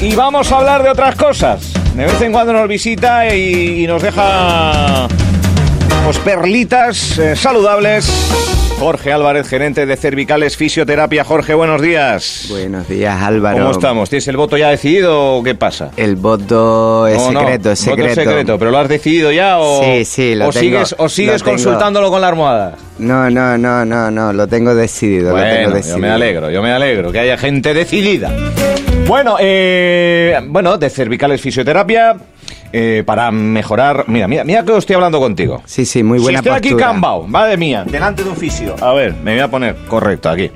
Y vamos a hablar de otras cosas. De vez en cuando nos visita y, y nos deja pues, perlitas eh, saludables. Jorge Álvarez, gerente de Cervicales Fisioterapia. Jorge, buenos días. Buenos días, Álvaro. ¿Cómo estamos? ¿Tienes el voto ya decidido o qué pasa? El voto es No, no, secreto, es voto secreto. secreto, pero lo has decidido ya o, Sí, sí, lo o tengo, sigues, o sigues consultándolo con la almohada. No, no, no, no, no, lo tengo decidido, lo tengo Bueno, decidido. yo me alegro, yo me alegro que haya gente decidida. Bueno, eh, bueno, de cervicales fisioterapia eh, para mejorar. Mira, mira, mira que estoy hablando contigo. Sí, sí, muy buena si estoy aquí cambao, madre mía, delante de un fisio. A ver, me voy a poner correcto aquí.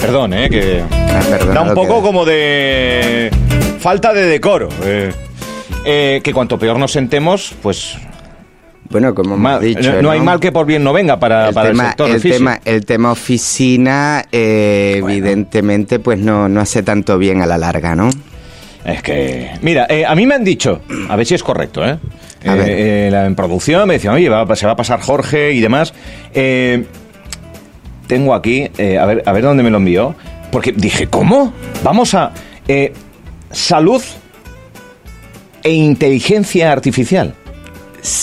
Perdón, eh, que Ah, da un poco que- como de falta de decoro. eh. Eh, que cuanto peor nos sentemos, pues Bueno, como hemos mal- dicho, no, no hay mal que por bien no venga para el para el, tema, sector el, tema, el tema oficina, eh, Bueno. evidentemente, pues no, no hace tanto bien a la larga, ¿no? Es que, mira, eh, a mí me han dicho, a ver si es correcto, ¿eh? A Eh, ver. eh, la- en producción me decían, oye, va- se va a pasar Jorge y demás. Tengo aquí, a, ver, a ver dónde me lo envió, porque dije, ¿cómo? Vamos a... salud e inteligencia artificial.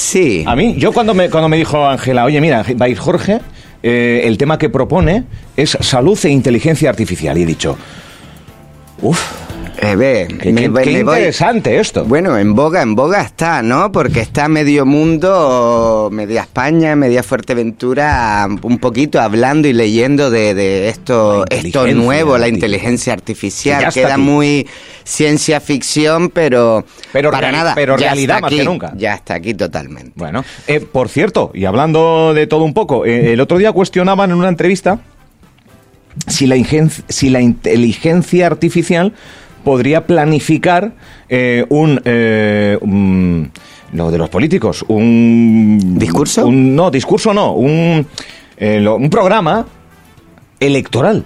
Sí. A mí, yo cuando me, cuando me dijo Ángela, oye, mira, va a ir Jorge, eh, el tema que propone es salud e inteligencia artificial. Y he dicho, uff, Eh, ve, qué, me qué- voy- qué me voy- interesante esto. Bueno, en boga, en boga está, ¿no? Porque está medio mundo, media España, media Fuerteventura, un poquito hablando y leyendo de, de esto, esto nuevo, la inteligencia artificial. Queda aquí. muy ciencia ficción, pero, Pero para nada. pero ya realidad está más aquí, que nunca. Ya está aquí totalmente. Bueno, eh, por cierto, y hablando de todo un poco, eh, el otro día cuestionaban en una entrevista si la, si la inteligencia artificial podría planificar eh, un, eh, un- lo de los políticos, un ¿Discurso? un- no, discurso no, un eh, lo- un programa electoral.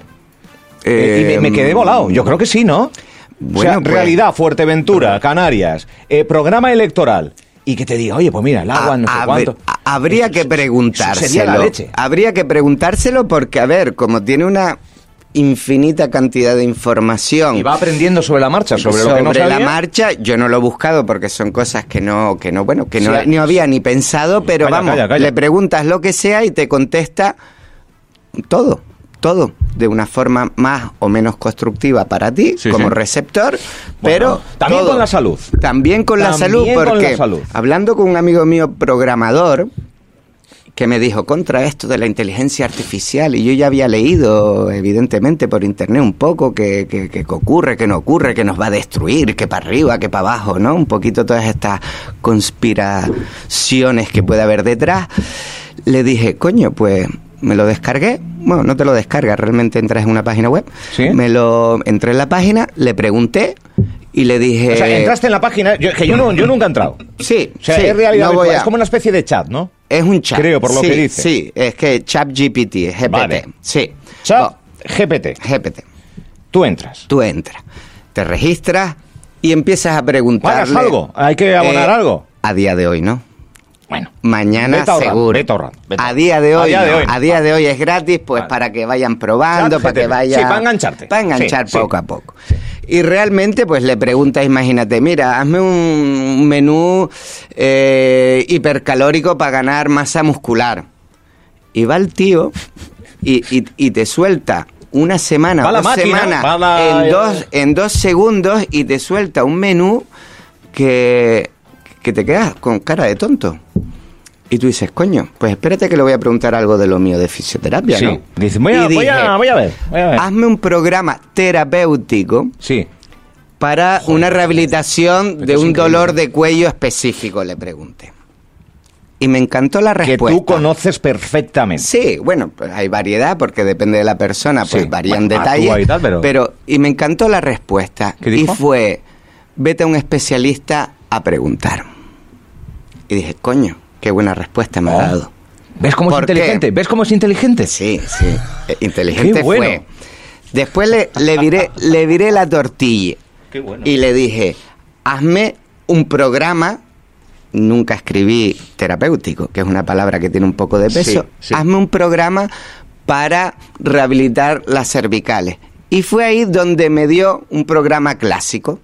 Eh, y me, me quedé volado. Yo creo que sí, ¿no? o sea, Bueno, pues- realidad, Fuerteventura, Canarias, eh, programa electoral. Y que te diga, oye, pues mira, el agua, A- no sé cuánto. habría que preguntárselo. Sería la leche. Habría que preguntárselo porque, a ver, como tiene una infinita cantidad de información. Y va aprendiendo sobre la marcha, sobre, lo que no la sabía. marcha, yo no lo he buscado porque son cosas que no, que no, bueno, que no, Sí, había ni pensado, pero Calla, vamos, calla, calla. le preguntas lo que sea y te contesta todo, todo, de una forma más o menos constructiva para ti Sí, como sí. receptor, Bueno, pero también todo. con la salud. También con la salud, porque la salud. hablando con un amigo mío programador, que me dijo contra esto de la inteligencia artificial y yo ya había leído evidentemente por internet un poco que, que, que ocurre, que no ocurre, que nos va a destruir, que para arriba, que para abajo, ¿no? Un poquito todas estas conspiraciones que puede haber detrás. Le dije, coño, pues me lo descargué. Bueno, no te lo descargas, realmente entras en una página web. ¿Sí? Me lo entré en la página, le pregunté y le dije... O sea, entraste en la página, yo- que yo, no, yo nunca he entrado. Sí, O sea, sí, es realidad no a- es como una especie de chat, ¿no? Es un chat. Creo, por lo Sí, que dice. Sí, es que chat GPT, GPT. Vale. Sí. Chat Oh, GPT. GPT. Tú entras. Tú entras, te registras y empiezas a preguntarle... ¿Pagas algo? ¿Hay que abonar Eh, algo? A día de hoy, ¿no? Bueno. Mañana Vete ahorrando, seguro. vete ahorrando, vete a día de A hoy, día de no. hoy no. A día de hoy es gratis, pues Vale. para que vayan probando, Chat para que GTP. vaya. Sí, para engancharte. Para enganchar Sí, sí. poco a poco. Y realmente, pues le preguntas, imagínate, mira, hazme un menú eh, hipercalórico para ganar masa muscular. Y va el tío y, y- y te suelta una semana, máquina, la- en, dos, en dos segundos y te suelta un menú que, que te quedas con cara de tonto. Y tú dices, coño, pues espérate que le voy a preguntar algo de lo mío de fisioterapia, Sí. ¿no? Dice, voy a, Y voy, a, dije, voy a ver. Voy a ver. Hazme un programa terapéutico Sí. para una rehabilitación de un dolor de cuello específico, le pregunté. Y me encantó la Que respuesta. tú conoces perfectamente. Sí, bueno, pues hay variedad porque depende de la persona, pues Sí, varían bueno, detalles. y tal, pero- y me encantó la respuesta. ¿Qué y fue, vete a un especialista a preguntar. Y dije, coño, qué buena respuesta me ha dado. ¿Ves cómo es inteligente? ¿Ves cómo es inteligente? Sí, sí. eh, Inteligente Qué bueno. fue. Después le, le, viré, le viré la tortilla. Qué bueno. Y le dije, hazme un programa. Nunca escribí terapéutico, que es una palabra que tiene un poco de peso. Sí, sí. Hazme un programa para rehabilitar las cervicales. Y fue ahí donde me dio un programa clásico.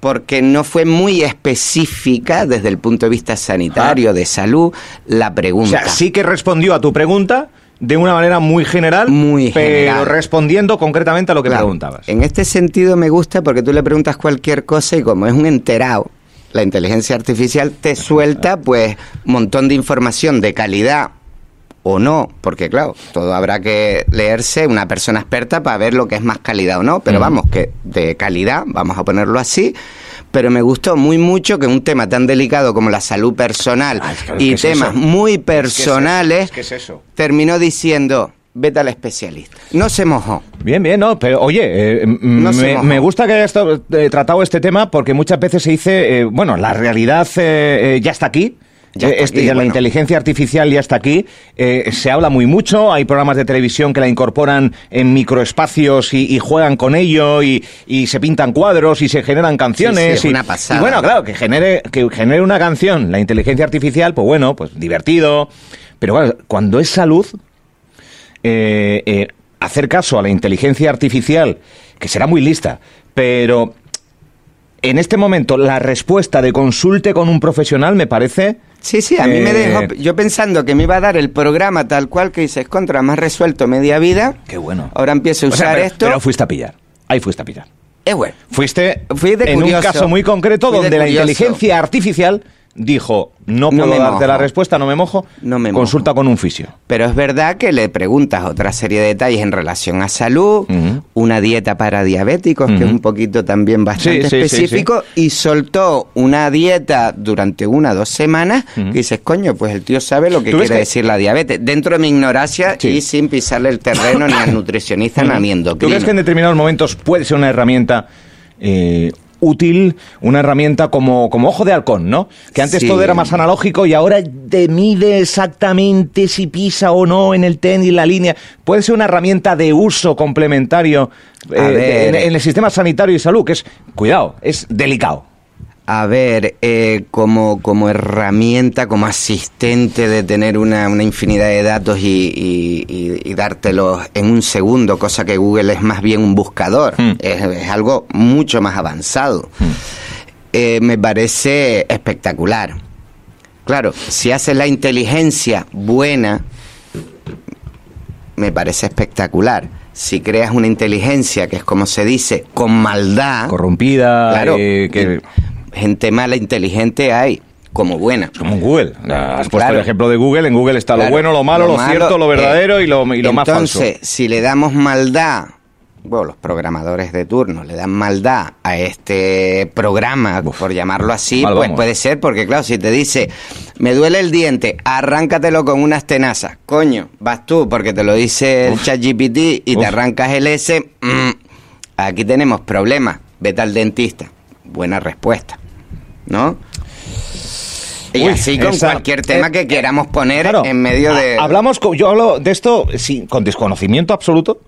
Porque no fue muy específica desde el punto de vista sanitario, de salud, la O pregunta. sea, sí que respondió a tu pregunta de una manera muy general, Muy pero general. respondiendo concretamente a lo que Claro, preguntabas. En este sentido me gusta porque tú le preguntas cualquier cosa y como es un enterado, la inteligencia artificial te suelta pues un montón de información de calidad o no, porque claro, todo habrá que leerse una persona experta para ver lo que es más calidad o no, pero vamos, que de calidad, vamos a ponerlo así, pero me gustó muy mucho que un tema tan delicado como la salud personal Ah, es que- es y es temas muy personales, es eso. terminó diciendo, vete al especialista. No se mojó. Bien, bien, no, pero oye, eh, No me, me gusta que hayas eh, tratado este tema porque muchas veces se dice, eh, bueno, la realidad eh, ya está aquí. Ya Eh, este- aquí, ya La inteligencia artificial ya está aquí. eh, se habla muy mucho. Hay programas de televisión que la incorporan en microespacios y, y juegan con ello y, y se pintan cuadros y se generan canciones. Sí, sí, es y, una pasada. y bueno, claro, que genere, que genere una canción la inteligencia artificial, pues bueno, pues divertido. Pero claro, cuando es salud, eh, eh, hacer caso a la inteligencia artificial, que será muy lista, pero en este momento la respuesta de consulte con un profesional me parece... Sí, sí, a mí me Eh, dejó, yo pensando que me iba a dar el programa tal cual que dices, contra, más resuelto media vida. Qué bueno. Ahora empiezo a O sea, usar pero, esto. pero fuiste a pillar. Ahí fuiste a pillar. es bueno. Fuiste Fui de en un caso muy concreto Fui donde la inteligencia artificial dijo, no No puedo me darte mojo. la respuesta, no me mojo, No me consulta mojo. con un fisio. Pero es verdad que le preguntas otra serie de detalles en relación a salud, una dieta para diabéticos, que es un poquito también bastante Sí, sí, sí, específico, y soltó una dieta durante una o dos semanas, que dices, coño, pues el tío sabe lo que ¿Tú ves quiere que- decir la diabetes, dentro de mi ignorancia y sin pisarle el terreno ni al nutricionista ni ¿Tú crees que en determinados momentos puede ser una herramienta eh, útil, una herramienta como, como ojo de halcón, ¿no? Que antes Sí. todo era más analógico y ahora te mide exactamente si pisa o no en el tenis la línea. Puede ser una herramienta de uso complementario eh, en el sistema sanitario y salud, que es, cuidado, es delicado. A ver, eh, como, como herramienta, como asistente de tener una, una infinidad de datos y, y- y- y dártelos en un segundo, cosa que Google es más bien un buscador, Hmm. es, es algo mucho más avanzado. Eh, me parece espectacular. Claro, si haces la inteligencia buena, me parece espectacular. Si creas una inteligencia que es como se dice, con maldad, Corrompida, Claro. eh, que, gente mala inteligente hay como buena. como en Google. Has puesto Claro. el ejemplo de Google. En Google está lo bueno, lo malo, lo, malo, cierto, lo eh, verdadero y lo, y lo más falso. Entonces, si le damos maldad, bueno, los programadores de turno le dan maldad a este programa, Uf, por llamarlo así, pues vamos. puede ser, porque claro, si te dice, me duele el diente, arráncatelo con unas tenazas, coño, vas tú, porque te lo dice el ChatGPT y Uf. te arrancas el S, mm, aquí tenemos problemas, vete al dentista. Buena respuesta, ¿no? Y Uy, así con esa- cualquier tema eh, que queramos poner Claro, en medio de... ha- Hablamos, con- yo hablo de esto sí, con desconocimiento absoluto.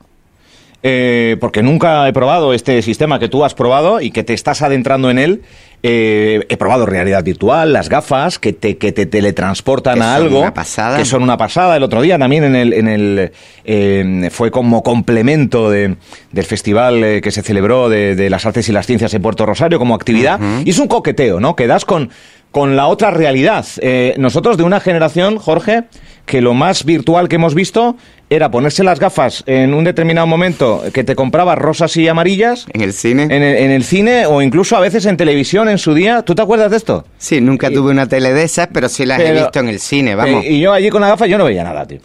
Eh, porque nunca he probado este sistema que tú has probado y que te estás adentrando en él. Eh, he probado realidad virtual, las gafas que te, que te teletransportan Que a son algo. una pasada. Que son una pasada. El otro día también en el, en el eh, fue como complemento de- del festival eh, que se celebró de, de las artes y las ciencias en Puerto Rosario como actividad. Y es un coqueteo, ¿no? Que das con, con la otra realidad. Eh, nosotros de una generación, Jorge, que lo más virtual que hemos visto era ponerse las gafas en un determinado momento que te comprabas rosas y amarillas En el cine. en el, en el cine o incluso a veces en televisión en su día. ¿Tú te acuerdas de esto? Sí, nunca Y- tuve una tele de esas, pero sí las he visto en el cine, vamos. Eh, y yo allí con la gafa yo no veía nada, tío.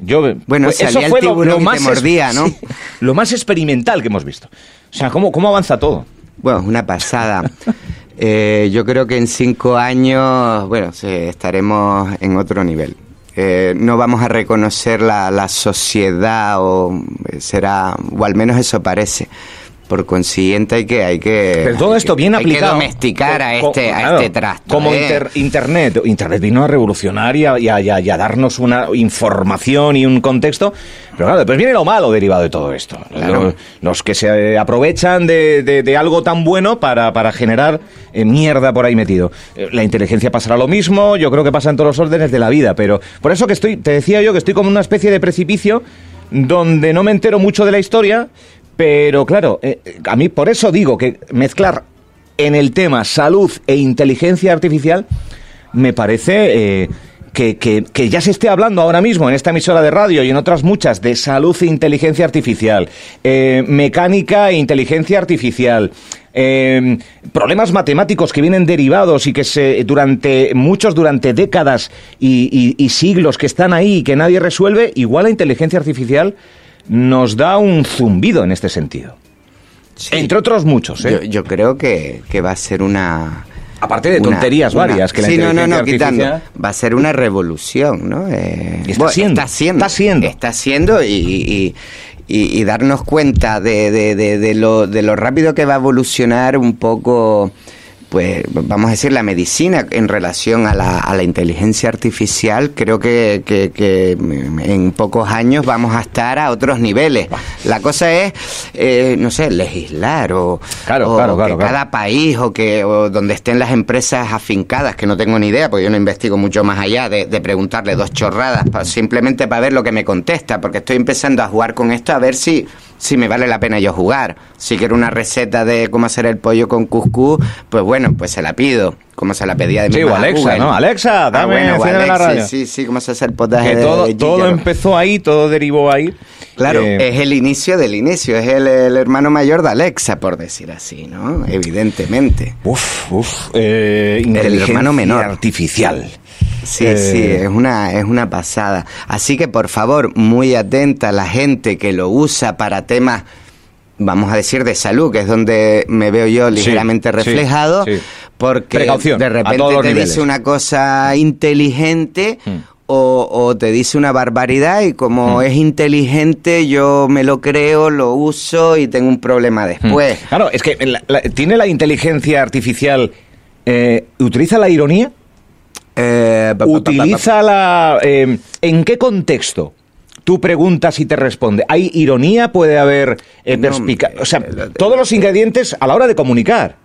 Yo, Bueno, pues salía el tiburón y te mordía, ¿no? sí, lo más experimental que hemos visto. O sea, cómo, cómo avanza todo. Bueno, es una pasada. Eh, yo creo que en cinco años, bueno, sí, estaremos en otro nivel. Eh, no vamos a reconocer la, la sociedad o eh, será, o al menos eso parece. Por consiguiente hay que hay que Pero todo esto bien hay aplicado. que domesticar a este a claro, este trasto. Como ¿eh? inter- Internet. Internet vino a revolucionar y a, y a- y a- y a darnos una información y un contexto. Pero claro, después viene lo malo derivado de todo esto. Claro. Los, los que se eh, aprovechan de, de- de algo tan bueno para, para generar eh, mierda por ahí metido. La inteligencia pasará lo mismo, yo creo que pasa en todos los órdenes de la vida, pero por eso que estoy, te decía yo que estoy como una especie de precipicio donde no me entero mucho de la historia, pero claro, eh, a mí por eso digo que mezclar en el tema salud e inteligencia artificial, me parece... Eh, que, que, ya se esté hablando ahora mismo en esta emisora de radio y en otras muchas de salud e inteligencia artificial, eh, mecánica e inteligencia artificial, eh, problemas matemáticos que vienen derivados y que se durante muchos durante décadas y, y, y siglos que están ahí y que nadie resuelve, igual la inteligencia artificial nos da un zumbido en este sentido. Sí. Entre otros muchos. ¿eh? Yo, yo, creo que, que, va a ser una... Aparte de tonterías una, varias que la sí, no, no, no, quitando. Va a ser una revolución, ¿no? Eh, está, bueno, siendo, está siendo. Está siendo. Está siendo y, y, y, y darnos cuenta de, de, de, de, lo, de lo rápido que va a evolucionar un poco pues vamos a decir, la medicina en relación a la, a la inteligencia artificial, creo que, que, que, en pocos años vamos a estar a otros niveles. La cosa es, eh, no sé, legislar o, claro, o claro, claro, que cada país o que o donde estén las empresas afincadas, que no tengo ni idea, porque yo no investigo mucho más allá de, de preguntarle dos chorradas, pa, simplemente para ver lo que me contesta, porque estoy empezando a jugar con esto a ver si si me vale la pena yo jugar. Si quiero una receta de cómo hacer el pollo con cuscús, pues bueno, pues se la pido. Como se la pedía de mi Sí, o Alexa, Google. ¿no? Alexa, dame ah, bueno, la radio. Sí, sí, cómo se hace el potaje que todo, de todo empezó ahí, todo derivó ahí. Claro, eh, es el inicio del inicio, es el, el, hermano mayor de Alexa, por decir así, ¿no? Evidentemente. Uf, uf, eh, el hermano menor. artificial. Sí, eh... sí, es una, es una pasada. Así que por favor, muy atenta a la gente que lo usa para temas vamos a decir, de salud, que es donde me veo yo ligeramente sí, reflejado, sí, sí. porque Precaución, de repente te niveles. dice una cosa inteligente. Hmm. O, o, te dice una barbaridad y como mm. es inteligente yo me lo creo, lo uso y tengo un problema después. Mm. Claro, es que la, la, tiene la inteligencia artificial, eh, ¿utiliza la ironía? Eh, pa, pa, ¿Utiliza pa, la... Eh, ¿En qué contexto? tú preguntas y te responde. ¿Hay ironía? ¿Puede haber eh, perspicacia? No, o sea, todos los ingredientes a la hora de comunicar.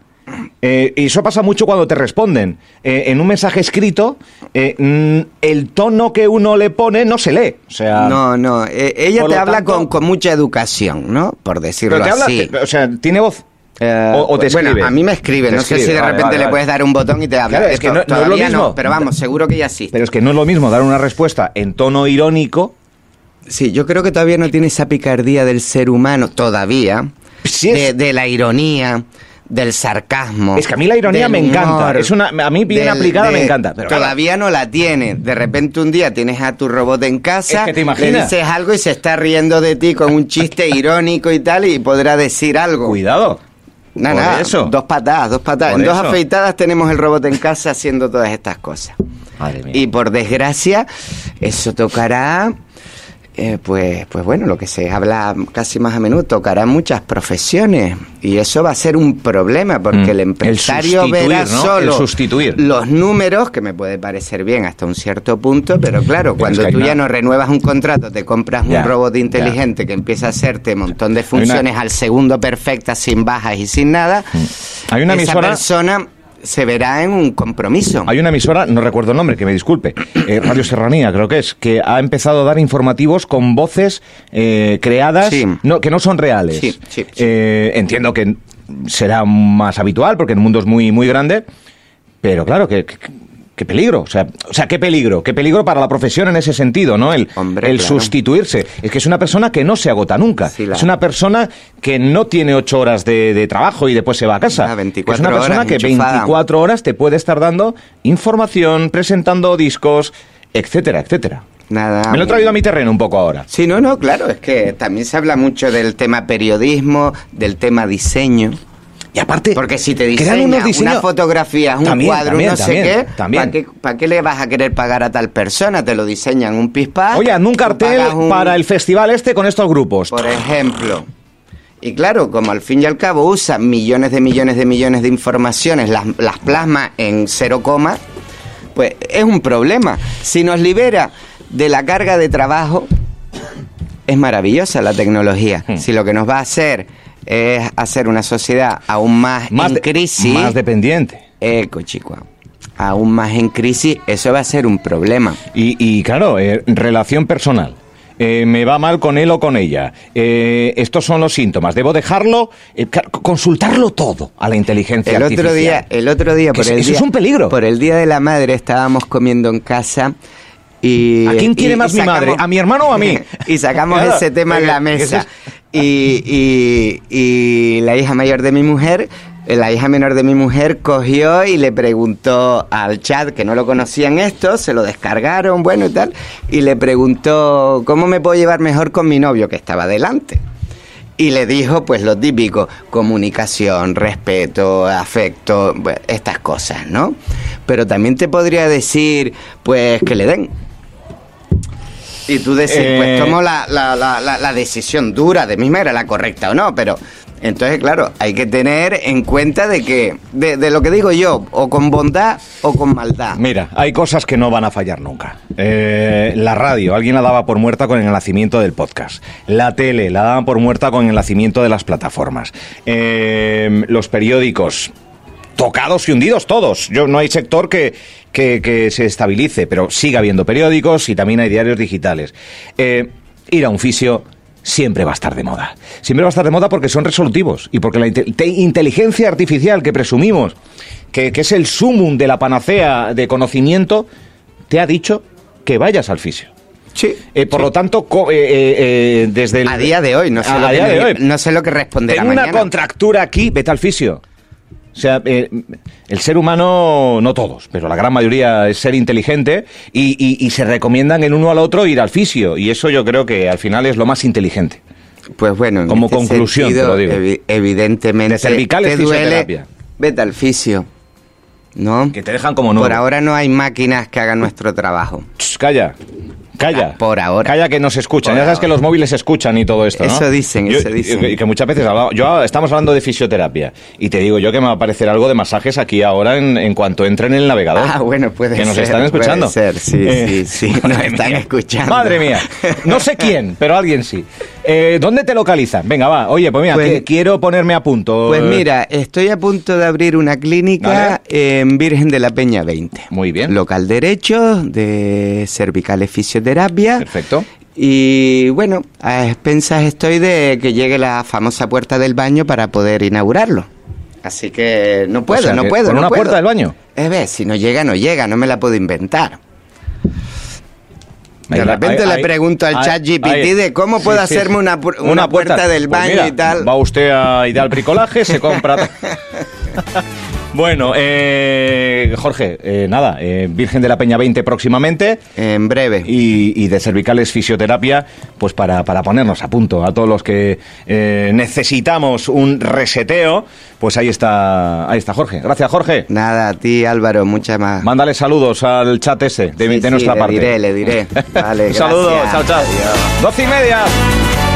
Eh, y eso pasa mucho cuando te responden. Eh, en un mensaje escrito, eh, el tono que uno le pone no se lee. O sea, no, no. Eh, ella te habla tanto, con, con, mucha educación, ¿no? Por decirlo te así. Habla, o sea, tiene voz. Uh, o, o, te bueno, escribe. a mí me escribe, no escribe. sé si de vale, repente vale, le puedes dar un botón y te habla. Claro, es que no, no, es lo mismo. No, pero vamos, seguro que ya sí. Pero es que no es lo mismo dar una respuesta en tono irónico Sí, yo creo que todavía no tiene esa picardía del ser humano, todavía, sí de, de, la ironía, del sarcasmo. Es que a mí la ironía me encanta. Es una, a mí bien del, aplicada de, me encanta. Pero todavía no la tiene. De repente un día tienes a tu robot en casa, es que te le dices algo y se está riendo de ti con un chiste irónico y tal y podrá decir algo. Cuidado. Nada, nada, eso. dos patadas, dos patadas. Por en dos eso. afeitadas tenemos el robot en casa haciendo todas estas cosas. Madre mía. Y por desgracia, eso tocará eh, pues, pues bueno, lo que se habla casi más a menudo, tocará muchas profesiones y eso va a ser un problema porque mm. el empresario el verá ¿no? solo el sustituir. los números, que me puede parecer bien hasta un cierto punto, pero claro, cuando tú ya no renuevas un contrato, te compras un robot inteligente que empieza a hacerte un montón de funciones una... al segundo perfectas, sin bajas y sin nada, Hay una esa emisora... persona se verá en un compromiso. Hay una emisora, no recuerdo el nombre, que me disculpe, eh, Radio Serranía creo que es, que ha empezado a dar informativos con voces eh, creadas sí. no, que no son reales. Sí, sí, eh, entiendo que será más habitual porque el mundo es muy, muy grande, pero claro, que, que qué peligro, o sea, o sea, qué peligro, qué peligro para la profesión en ese sentido, ¿no? El, Hombre, el claro. sustituirse. Es que es una persona que no se agota nunca. Sí, la... Es una persona que no tiene ocho horas de, de trabajo y después se va a casa. 24 es una persona horas que enchufada. 24 horas te puede estar dando información, presentando discos, etcétera, etcétera. Nada. Me lo he traído a mi terreno un poco ahora. Sí, no, no, claro, es que también se habla mucho del tema periodismo, del tema diseño. Y aparte, porque si te diseña diseños... una fotografía, un también, cuadro, también, no sé qué, también. ¿para qué, ¿para qué le vas a querer pagar a tal persona? Te lo diseñan un pispás. Oye, un cartel un... para el festival este con estos grupos. Por ejemplo. Y claro, como al fin y al cabo usa millones de millones de millones de informaciones, las, las plasma en cero coma, pues es un problema. Si nos libera de la carga de trabajo, es maravillosa la tecnología. Hmm. Si lo que nos va a hacer es hacer una sociedad aún más, más en de, crisis. Más dependiente. Eco, chico. Aún más en crisis, eso va a ser un problema. Y, y claro, eh, relación personal. eh, me va mal con él o con ella, eh, estos son los síntomas, debo dejarlo, eh, consultarlo todo a la inteligencia El artificial. otro día, el otro día por el eso día, es un peligro. Por el día de la madre estábamos comiendo en casa y ¿A quién quiere y- más y mi madre? ¿A mi hermano o a mí? y sacamos Claro, ese tema en la mesa. Y, la hija mayor de mi mujer, eh, la hija menor de mi mujer cogió y le preguntó al chat, que no lo conocían esto, se lo descargaron, bueno y tal, y le preguntó, ¿cómo me puedo llevar mejor con mi novio que estaba delante? Y le dijo, pues lo típico, comunicación, respeto, afecto, estas cosas, ¿no? Pero también te podría decir, pues que le den. Y tú Eh, pues tomo la, la, la, la, decisión dura de mí, era la correcta o no, pero entonces, claro, hay que tener en cuenta de que, de, de lo que digo yo, o con bondad o con maldad. Mira, hay cosas que no van a fallar nunca. Eh, la radio, alguien la daba por muerta con el nacimiento del podcast. La tele, la daban por muerta con el nacimiento de las plataformas. Eh, los periódicos, tocados y hundidos todos. Yo, no hay sector que, que, que se estabilice, pero sigue habiendo periódicos y también hay diarios digitales. Eh, ir a un fisio siempre va a estar de moda. Siempre va a estar de moda porque son resolutivos y porque la inte- te- inteligencia artificial que presumimos que, que es el sumum de la panacea de conocimiento, te ha dicho que vayas al fisio. Sí. Eh, por lo tanto, eh, desde el... A día de hoy, no sé, a, lo, que de hoy. no sé lo que responderá Tengo una contractura aquí, vete al fisio. O sea, eh, el ser humano, no todos, pero la gran mayoría es ser inteligente y, y- y se recomiendan el uno al otro ir al fisio. Y eso yo creo que al final es lo más inteligente. Pues bueno, en Como este conclusión, sentido, te lo digo. evi- evidentemente. De cervicales, te duele, vete al fisio. ¿No? Que te dejan como nuevo. Por ahora no hay máquinas que hagan nuestro trabajo. Ch, calla. Calla. Ah, por ahora. Calla que nos escuchan. Por ya sabes ahora. que los móviles escuchan y todo esto, ¿no? Eso dicen, Yo- eso dicen. Y que muchas veces hablaba- yo estamos hablando de fisioterapia y te digo yo que me va a aparecer algo de masajes aquí ahora en, en cuanto entre en el navegador. Ah, bueno, puede que nos ser, están puede escuchando. ser, sí, sí, sí, nos están escuchando. Madre mía. No sé quién, pero alguien sí. Eh, ¿Dónde te localizan? Venga, va. Oye, pues mira, Pues- que quiero ponerme a punto. Pues mira, estoy a punto de abrir una clínica en Virgen de la Peña 20. Muy bien. Local derecho de cervicales fisioterapia. Perfecto. Y bueno, a expensas estoy de que llegue la famosa puerta del baño para poder inaugurarlo. Así que no puedo, O sea, no puedo. ¿con no una puedo. puerta del baño? Es ver, si no llega, no llega, no me la puedo inventar. De repente ahí- le ahí- pregunto al chat GPT de cómo puedo sí. hacerme una, pu- una puerta, del Pues baño mira, y tal. Va usted a Ideal Bricolaje, se compra. bueno, eh, Jorge, eh, nada, eh, Virgen de la Peña 20 próximamente. En breve. Y, y de cervicales fisioterapia, pues para, para ponernos a punto a todos los que eh, necesitamos un reseteo, pues ahí está, ahí está Jorge. Gracias, Jorge. Nada, a ti Álvaro, mucha más. Mándale saludos al chat ese de, Sí, de sí, nuestra le parte. diré, le diré. Vale, Un saludo, gracias. chao, chao. Adiós. Doce y media.